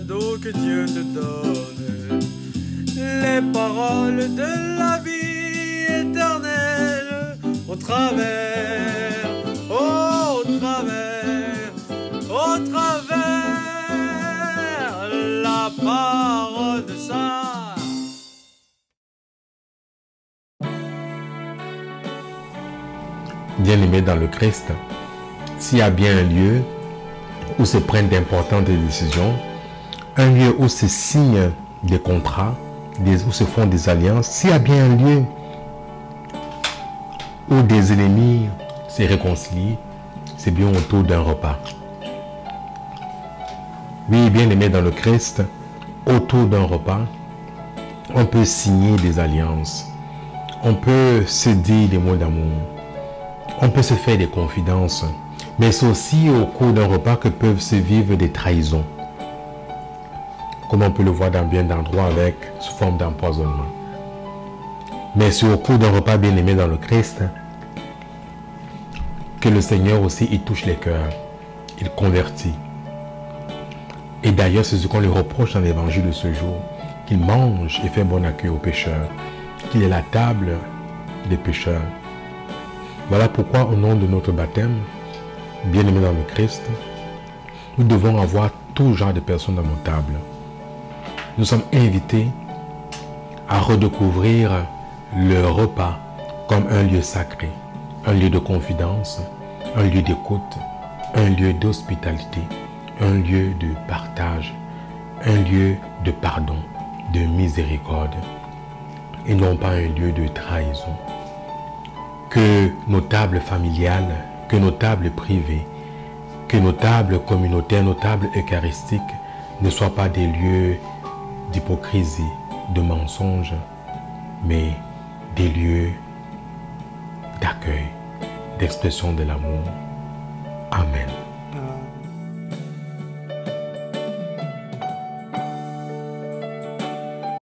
donne les paroles de la vie éternelle au travers, au travers, au travers la parole de ça. Bien-aimé dans le Christ, s'il y a bien un lieu où se prennent d'importantes décisions, un lieu où se signent des contrats, où se font des alliances, s'il y a bien un lieu où des ennemis se réconcilient, c'est bien autour d'un repas. Oui, bien aimé dans le Christ, autour d'un repas, on peut signer des alliances. On peut se dire des mots d'amour. On peut se faire des confidences. Mais c'est aussi au cours d'un repas que peuvent se vivre des trahisons. Comme on peut le voir dans bien d'endroits avec sous forme d'empoisonnement. Mais c'est au cours d'un repas bien aimé dans le Christ que le Seigneur aussi il touche les cœurs. Il convertit. Et d'ailleurs, c'est ce qu'on lui reproche dans l'évangile de ce jour, qu'il mange et fait bon accueil aux pécheurs, qu'il est la table des pécheurs. Voilà pourquoi au nom de notre baptême, bien-aimés dans le Christ, nous devons avoir tout genre de personnes dans nos tables. Nous sommes invités à redécouvrir le repas comme un lieu sacré, un lieu de confidence, un lieu d'écoute, un lieu d'hospitalité, un lieu de partage, un lieu de pardon, de miséricorde, et non pas un lieu de trahison. Que nos tables familiales, que nos tables privées, que nos tables communautaires, nos tables eucharistiques ne soient pas des lieux d'hypocrisie, de mensonges, mais des lieux d'accueil, d'expression de l'amour. Amen.